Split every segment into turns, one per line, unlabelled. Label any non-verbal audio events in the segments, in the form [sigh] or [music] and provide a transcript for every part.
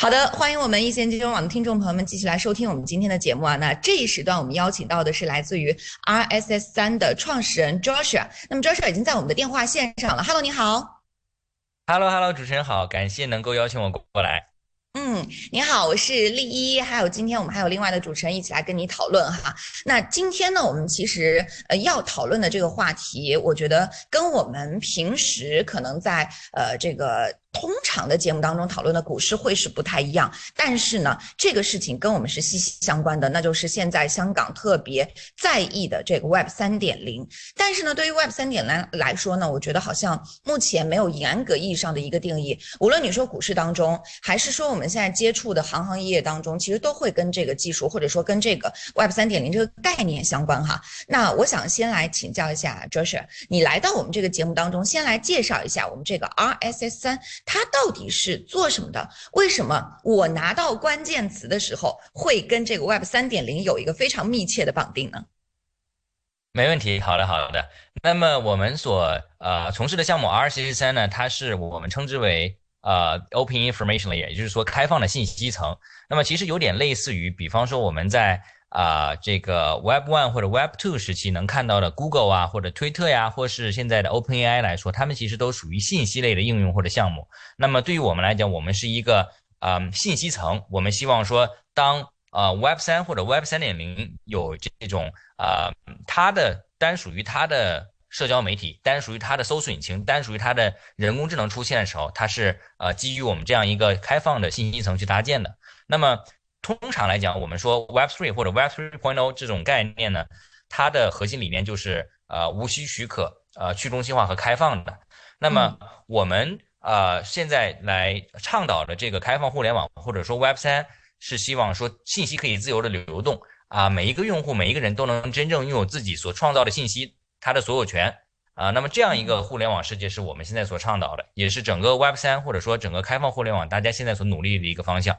好的，欢迎我们一线金融网的听众朋友们继续来收听我们今天的节目啊。那这一时段我们邀请到的是来自于 RSS 三的创始人 Joshua。那么 Joshua 已经在我们的电话线上了。Hello，你好。
Hello，Hello，主持人好，感谢能够邀请我过来。
嗯，你好，我是丽一，还有今天我们还有另外的主持人一起来跟你讨论哈。那今天呢，我们其实呃要讨论的这个话题，我觉得跟我们平时可能在呃这个。通常的节目当中讨论的股市会是不太一样，但是呢，这个事情跟我们是息息相关的，那就是现在香港特别在意的这个 Web 三点零。但是呢，对于 Web 三点零来说呢，我觉得好像目前没有严格意义上的一个定义。无论你说股市当中，还是说我们现在接触的行行业业当中，其实都会跟这个技术或者说跟这个 [laughs] Web 三点零这个概念相关哈。那我想先来请教一下 Joshua，你来到我们这个节目当中，先来介绍一下我们这个 RSS 三。它到底是做什么的？为什么我拿到关键词的时候会跟这个 Web 三点零有一个非常密切的绑定呢？
没问题，好的好的。那么我们所呃从事的项目 R C C 三呢，它是我们称之为呃 Open Information Layer，也就是说开放的信息层。那么其实有点类似于，比方说我们在。啊，这个 Web One 或者 Web Two 时期能看到的 Google 啊，或者推特呀，或是现在的 OpenAI 来说，他们其实都属于信息类的应用或者项目。那么对于我们来讲，我们是一个啊信息层。我们希望说，当啊 Web 三或者 Web 三点零有这种啊它的单属于它的社交媒体，单属于它的搜索引擎，单属于它的人工智能出现的时候，它是呃基于我们这样一个开放的信息层去搭建的。那么通常来讲，我们说 Web3 或者 Web3.0 这种概念呢，它的核心理念就是呃无需许可、呃去中心化和开放的。那么我们呃现在来倡导的这个开放互联网或者说 Web3，是希望说信息可以自由的流动啊，每一个用户、每一个人都能真正拥有自己所创造的信息它的所有权啊。那么这样一个互联网世界是我们现在所倡导的，也是整个 Web3 或者说整个开放互联网大家现在所努力的一个方向。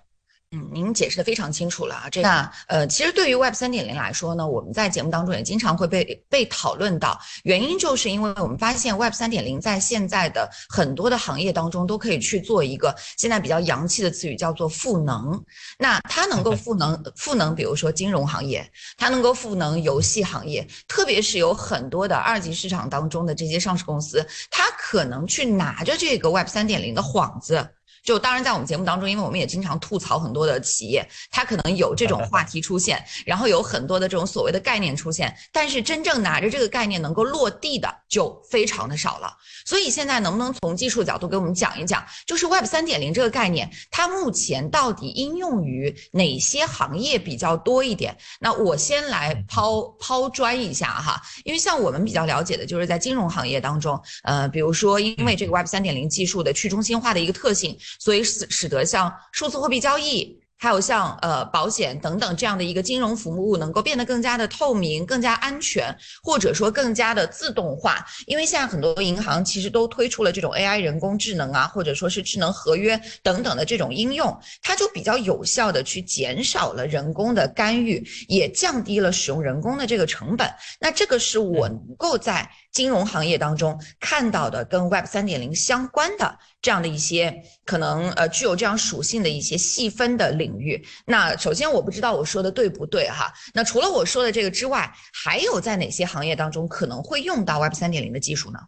嗯，您解释的非常清楚了啊。这那呃，其实对于 Web 三点零来说呢，我们在节目当中也经常会被被讨论到，原因就是因为我们发现 Web 三点零在现在的很多的行业当中都可以去做一个现在比较洋气的词语，叫做赋能。那它能够赋能赋能，比如说金融行业，它能够赋能游戏行业，特别是有很多的二级市场当中的这些上市公司，它可能去拿着这个 Web 三点零的幌子。就当然在我们节目当中，因为我们也经常吐槽很多的企业，它可能有这种话题出现，然后有很多的这种所谓的概念出现，但是真正拿着这个概念能够落地的就非常的少了。所以现在能不能从技术角度给我们讲一讲，就是 Web 三点零这个概念，它目前到底应用于哪些行业比较多一点？那我先来抛抛砖一下哈，因为像我们比较了解的就是在金融行业当中，呃，比如说因为这个 Web 三点零技术的去中心化的一个特性。所以使使得像数字货币交易。还有像呃保险等等这样的一个金融服务能够变得更加的透明、更加安全，或者说更加的自动化。因为现在很多银行其实都推出了这种 AI 人工智能啊，或者说是智能合约等等的这种应用，它就比较有效的去减少了人工的干预，也降低了使用人工的这个成本。那这个是我能够在金融行业当中看到的跟 Web 三点零相关的这样的一些可能呃具有这样属性的一些细分的领。域，那首先我不知道我说的对不对哈。那除了我说的这个之外，还有在哪些行业当中可能会用到 Web 三点零的技术呢？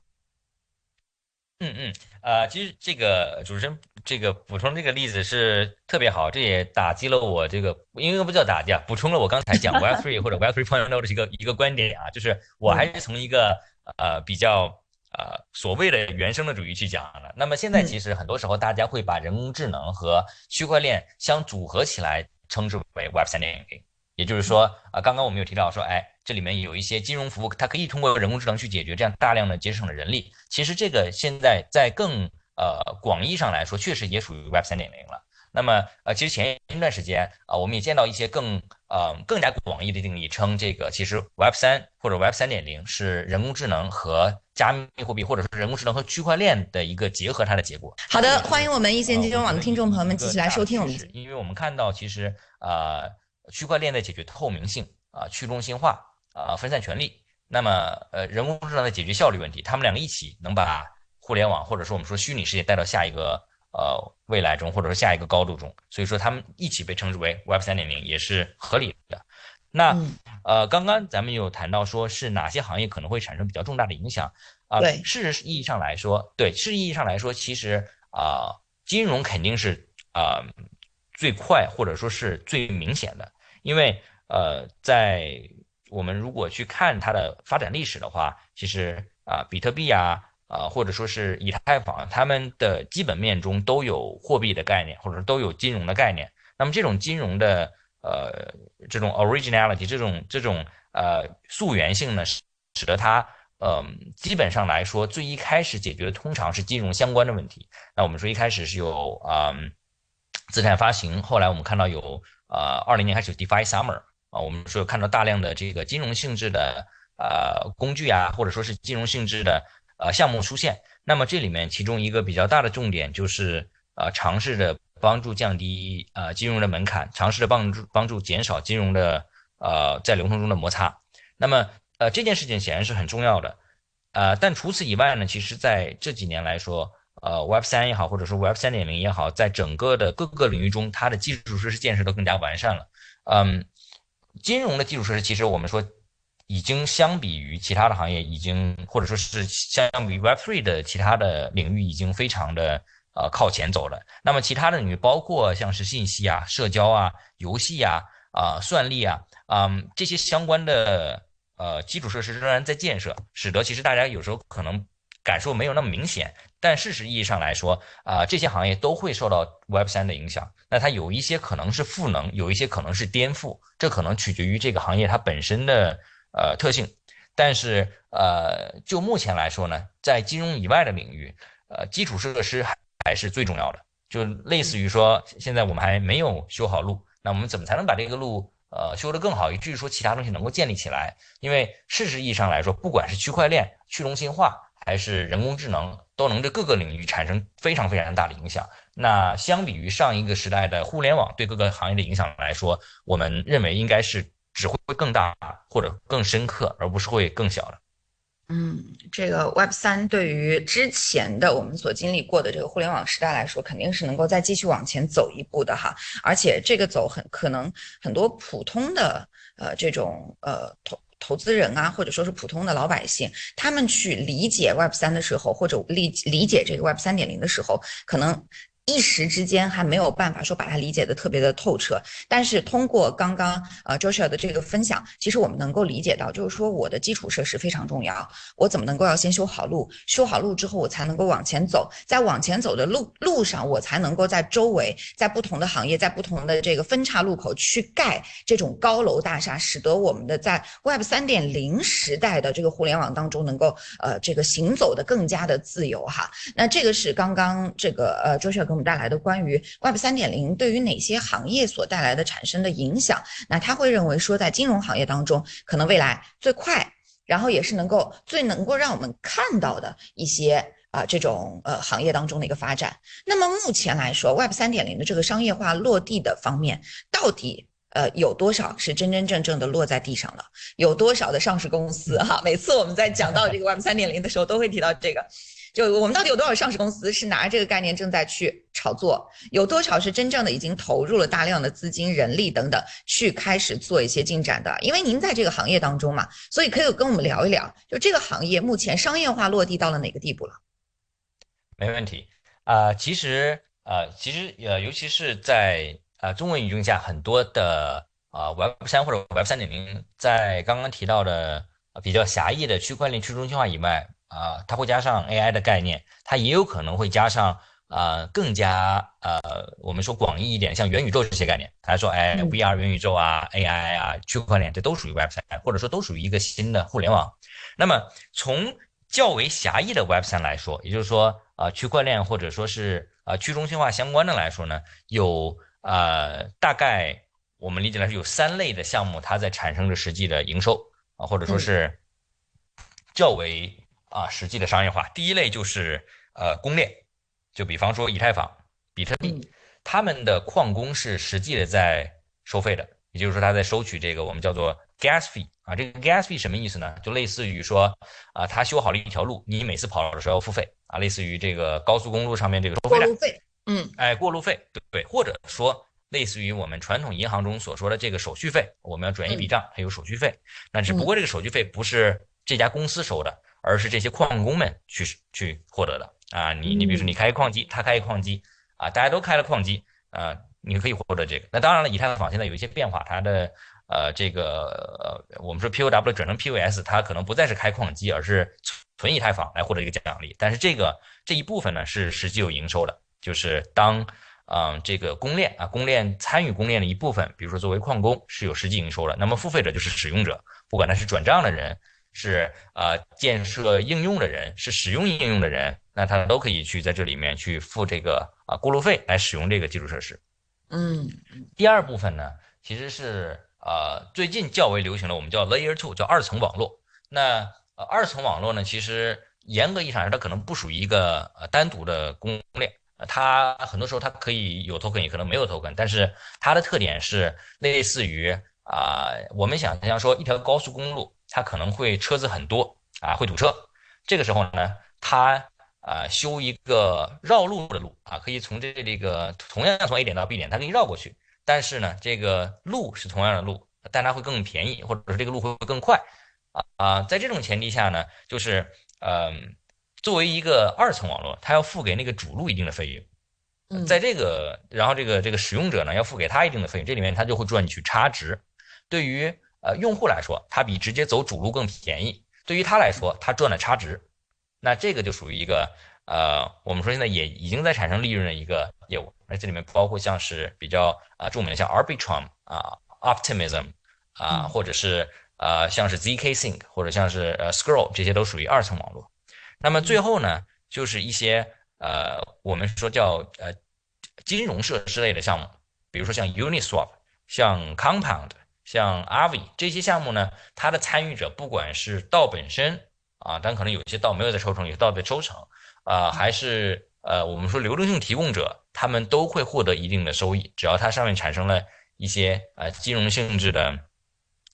嗯嗯，呃，其实这个主持人这个补充这个例子是特别好，这也打击了我这个，应该不叫打击啊，补充了我刚才讲 Web three 或者 Web three point no 的一个一个观点啊，就是我还是从一个呃比较。呃，所谓的原生的主义去讲了。那么现在其实很多时候大家会把人工智能和区块链相组合起来，称之为 Web 三点零。也就是说，啊，刚刚我们有提到说，哎，这里面有一些金融服务，它可以通过人工智能去解决，这样大量的节省了人力。其实这个现在在更呃广义上来说，确实也属于 Web 三点零了。那么，呃，其实前一段时间啊，我们也见到一些更呃更加广义的定义，称这个其实 Web 三或者 Web 三点零是人工智能和加密货币，或者说人工智能和区块链的一个结合，它的结果。
好的，欢迎我们一线金融网的听众朋友们继续来收听我们。
因为我们看到，其实呃，区块链的解决透明性啊，去中心化啊，分散权力，那么呃，人工智能的解决效率问题，他们两个一起能把互联网或者说我们说虚拟世界带到下一个。呃未来中或者说下一个高度中，所以说他们一起被称之为 Web 三点零也是合理的。那呃，刚刚咱们有谈到说是哪些行业可能会产生比较重大的影响啊？
对，
事实意义上来说，对，事实意义上来说，其实啊，金融肯定是啊最快或者说是最明显的，因为呃，在我们如果去看它的发展历史的话，其实啊，比特币啊啊，或者说是以太坊，它们的基本面中都有货币的概念，或者说都有金融的概念。那么这种金融的。呃，这种 originality，这种这种呃溯源性呢，使使得它呃基本上来说，最一开始解决的通常是金融相关的问题。那我们说一开始是有啊资产发行，后来我们看到有呃二零年开始有 DeFi Summer 啊，我们说有看到大量的这个金融性质的呃工具啊，或者说是金融性质的呃项目出现。那么这里面其中一个比较大的重点就是呃尝试着。帮助降低呃金融的门槛，尝试着帮助帮助减少金融的呃在流通中的摩擦。那么呃这件事情显然是很重要的，呃但除此以外呢，其实在这几年来说，呃 Web 三也好，或者说 Web 三点零也好，在整个的各个领域中，它的基础设施建设都更加完善了。嗯，金融的基础设施其实我们说已经相比于其他的行业，已经或者说是相比于 Web3 的其他的领域，已经非常的。呃，靠前走了。那么其他的领域，包括像是信息啊、社交啊、游戏啊、啊算力啊，嗯，这些相关的呃基础设施仍然在建设，使得其实大家有时候可能感受没有那么明显。但事实意义上来说，啊，这些行业都会受到 Web 三的影响。那它有一些可能是赋能，有一些可能是颠覆，这可能取决于这个行业它本身的呃特性。但是呃，就目前来说呢，在金融以外的领域，呃，基础设施还。还是最重要的，就类似于说，现在我们还没有修好路，那我们怎么才能把这个路呃修得更好，以至于说其他东西能够建立起来？因为事实意义上来说，不管是区块链、去中心化，还是人工智能，都能对各个领域产生非常非常大的影响。那相比于上一个时代的互联网对各个行业的影响来说，我们认为应该是只会更大或者更深刻，而不是会更小的。
嗯，这个 Web 三对于之前的我们所经历过的这个互联网时代来说，肯定是能够再继续往前走一步的哈。而且这个走很可能很多普通的呃这种呃投投资人啊，或者说是普通的老百姓，他们去理解 Web 三的时候，或者理理解这个 Web 三点零的时候，可能。一时之间还没有办法说把它理解的特别的透彻，但是通过刚刚呃 Joshua 的这个分享，其实我们能够理解到，就是说我的基础设施非常重要，我怎么能够要先修好路，修好路之后我才能够往前走，在往前走的路路上，我才能够在周围，在不同的行业，在不同的这个分叉路口去盖这种高楼大厦，使得我们的在 Web 三点零时代的这个互联网当中能够呃这个行走的更加的自由哈。那这个是刚刚这个呃 Joshua。我们带来的关于 Web 三点零对于哪些行业所带来的产生的影响，那他会认为说，在金融行业当中，可能未来最快，然后也是能够最能够让我们看到的一些啊这种呃行业当中的一个发展。那么目前来说，Web 三点零的这个商业化落地的方面，到底呃有多少是真真正正的落在地上了？有多少的上市公司哈？每次我们在讲到这个 Web 三点零的时候，都会提到这个。就我们到底有多少上市公司是拿这个概念正在去炒作？有多少是真正的已经投入了大量的资金、人力等等，去开始做一些进展的？因为您在这个行业当中嘛，所以可以跟我们聊一聊，就这个行业目前商业化落地到了哪个地步了？
没问题啊，其实呃，其实呃，尤其是在呃中文语境下，很多的啊 Web 三或者 Web 三点零，在刚刚提到的比较狭义的区块链去中心化以外。啊，它会加上 AI 的概念，它也有可能会加上啊更加呃，我们说广义一点，像元宇宙这些概念。他说，哎，VR 元宇宙啊，AI 啊，区块链，这都属于 Web 三，或者说都属于一个新的互联网。那么从较为狭义的 Web 三来说，也就是说啊，区块链或者说是啊去中心化相关的来说呢，有呃大概我们理解来说有三类的项目，它在产生着实际的营收啊，或者说是较为。啊，实际的商业化，第一类就是呃公链，就比方说以太坊、比特币，他们的矿工是实际的在收费的，也就是说他在收取这个我们叫做 gas fee 啊，这个 gas fee 什么意思呢？就类似于说啊，他修好了一条路，你每次跑的时候要付费啊，类似于这个高速公路上面这个收费站。
嗯，
哎，过路费，对，或者说类似于我们传统银行中所说的这个手续费，我们要转一笔账，还有手续费。那只不过这个手续费不是这家公司收的，而是这些矿工们去去获得的啊。你你比如说你开一矿机，他开一矿机啊，大家都开了矿机啊，你可以获得这个。那当然了，以太坊现在有一些变化，它的呃这个呃我们说 POW 转成 POS，它可能不再是开矿机，而是存以太坊来获得一个奖励。但是这个这一部分呢是实际有营收的。就是当，嗯，这个公链啊，公链参与公链的一部分，比如说作为矿工是有实际营收的，那么付费者就是使用者，不管他是转账的人，是呃建设应用的人，是使用应用的人，那他都可以去在这里面去付这个啊过路费来使用这个基础设施。
嗯，
第二部分呢，其实是呃最近较为流行的，我们叫 Layer Two，叫二层网络。那呃二层网络呢，其实严格意义上它可能不属于一个呃单独的公链。它很多时候它可以有 token，也可能没有 token，但是它的特点是类似于啊，我们想象说一条高速公路，它可能会车子很多啊，会堵车。这个时候呢，它啊修一个绕路的路啊，可以从这这个同样从 A 点到 B 点，它可以绕过去。但是呢，这个路是同样的路，但它会更便宜，或者是这个路会更快啊啊，在这种前提下呢，就是嗯。作为一个二层网络，它要付给那个主路一定的费用，在这个，然后这个这个使用者呢要付给他一定的费用，这里面他就会赚取差值。对于呃用户来说，它比直接走主路更便宜；对于他来说，他赚了差值。那这个就属于一个呃，我们说现在也已经在产生利润的一个业务。那这里面包括像是比较啊著名的像 Arbitrum 啊、Optimism 啊，或者是呃像是 zk Sync 或者像是呃 Scroll，这些都属于二层网络。那么最后呢，就是一些呃，我们说叫呃金融设施类的项目，比如说像 Uniswap、像 Compound、像 Avi 这些项目呢，它的参与者不管是道本身啊，但可能有些道没有在抽成，有些道在抽成啊，还是呃我们说流动性提供者，他们都会获得一定的收益，只要它上面产生了一些呃金融性质的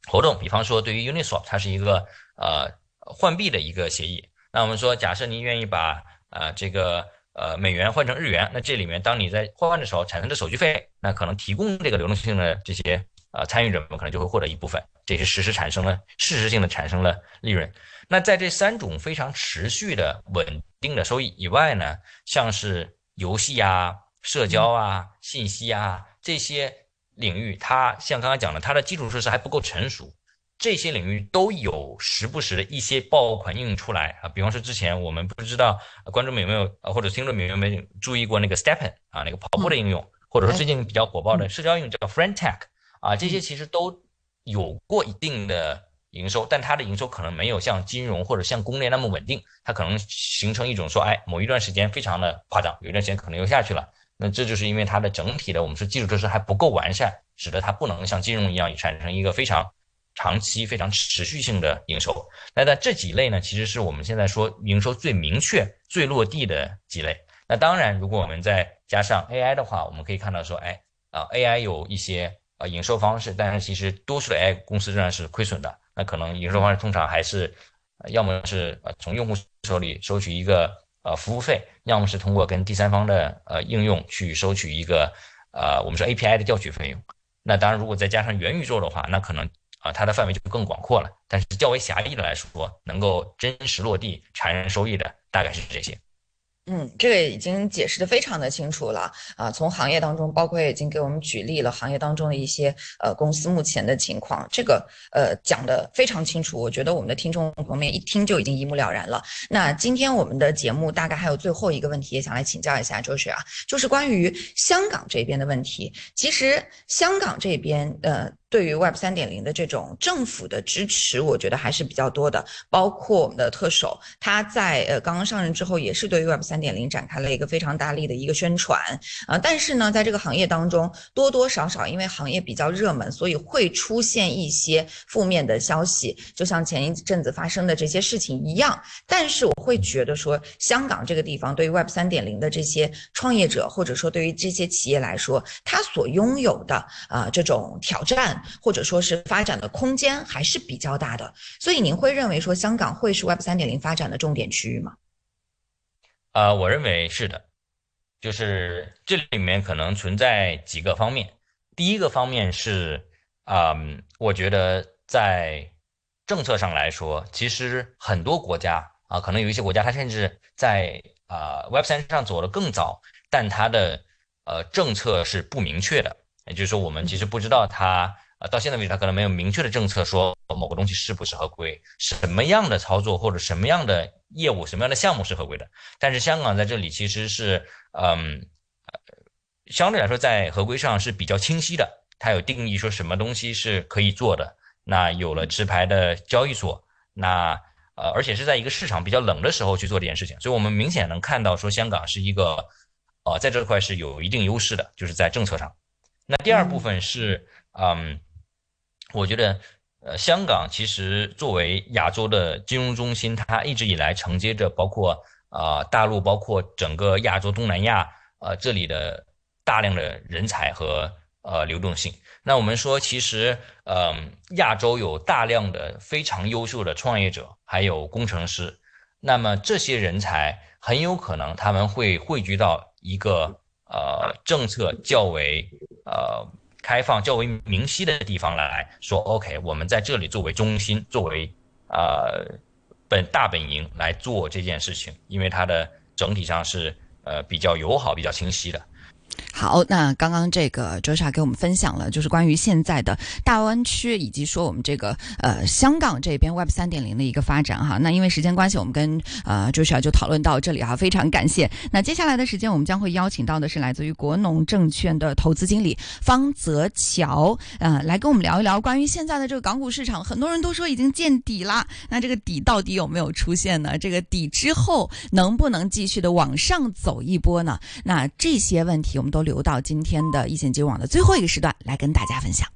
活动，比方说对于 Uniswap，它是一个呃换币的一个协议。那我们说，假设您愿意把呃这个呃美元换成日元，那这里面当你在换换的时候产生的手续费，那可能提供这个流动性的这些呃参与者们可能就会获得一部分，这是实时产生了事实性的产生了利润。那在这三种非常持续的稳定的收益以外呢，像是游戏啊、社交啊、信息啊这些领域，它像刚刚讲的，它的基础设施还不够成熟。这些领域都有时不时的一些爆款应用出来啊，比方说之前我们不知道观众们有没有啊，或者听众们有没有注意过那个 Stepen 啊，那个跑步的应用，或者说最近比较火爆的社交应用叫 Friend Tag 啊，这些其实都有过一定的营收，但它的营收可能没有像金融或者像公链那么稳定，它可能形成一种说，哎，某一段时间非常的夸张，有一段时间可能又下去了，那这就是因为它的整体的我们说基础设施还不够完善，使得它不能像金融一样产生一个非常。长期非常持续性的营收，那在这几类呢，其实是我们现在说营收最明确、最落地的几类。那当然，如果我们再加上 AI 的话，我们可以看到说，哎啊，AI 有一些呃营收方式，但是其实多数的 AI 公司仍然是亏损的。那可能营收方式通常还是，要么是呃从用户手里收取一个呃服务费，要么是通过跟第三方的呃应用去收取一个呃我们说 API 的调取费用。那当然，如果再加上元宇宙的话，那可能。啊，它的范围就更广阔了，但是较为狭义的来说，能够真实落地产生收益的大概是这些。
嗯，这个已经解释的非常的清楚了啊。从行业当中，包括已经给我们举例了行业当中的一些呃公司目前的情况，这个呃讲的非常清楚。我觉得我们的听众朋友们一听就已经一目了然了。那今天我们的节目大概还有最后一个问题，也想来请教一下周雪啊，就是关于香港这边的问题。其实香港这边呃。对于 Web 三点零的这种政府的支持，我觉得还是比较多的。包括我们的特首，他在呃刚刚上任之后，也是对于 Web 三点零展开了一个非常大力的一个宣传啊。但是呢，在这个行业当中，多多少少因为行业比较热门，所以会出现一些负面的消息，就像前一阵子发生的这些事情一样。但是我会觉得说，香港这个地方对于 Web 三点零的这些创业者，或者说对于这些企业来说，他所拥有的啊这种挑战。或者说是发展的空间还是比较大的，所以您会认为说香港会是 Web 三点零发展的重点区域吗？
呃，我认为是的。就是这里面可能存在几个方面。第一个方面是，嗯，我觉得在政策上来说，其实很多国家啊，可能有一些国家它甚至在啊 Web 三上走得更早，但它的呃政策是不明确的，也就是说，我们其实不知道它。啊，到现在为止，它可能没有明确的政策说某个东西是不是合规，什么样的操作或者什么样的业务、什么样的项目是合规的。但是香港在这里其实是，嗯，相对来说在合规上是比较清晰的，它有定义说什么东西是可以做的。那有了持牌的交易所，那呃，而且是在一个市场比较冷的时候去做这件事情，所以我们明显能看到说香港是一个，呃，在这块是有一定优势的，就是在政策上。那第二部分是，嗯。我觉得，呃，香港其实作为亚洲的金融中心，它一直以来承接着包括啊大陆，包括整个亚洲、东南亚，呃，这里的大量的人才和呃流动性。那我们说，其实，嗯，亚洲有大量的非常优秀的创业者，还有工程师。那么这些人才很有可能他们会汇聚到一个呃政策较为呃。开放较为明晰的地方来说，OK，我们在这里作为中心，作为呃本大本营来做这件事情，因为它的整体上是呃比较友好、比较清晰的。
好，那刚刚这个周莎给我们分享了，就是关于现在的大湾区，以及说我们这个呃香港这边 Web 三点零的一个发展哈。那因为时间关系，我们跟呃周莎就讨论到这里哈，非常感谢。那接下来的时间，我们将会邀请到的是来自于国农证券的投资经理方泽桥，呃，来跟我们聊一聊关于现在的这个港股市场。很多人都说已经见底了，那这个底到底有没有出现呢？这个底之后能不能继续的往上走一波呢？那这些问题我们。都留到今天的一线金网的最后一个时段来跟大家分享。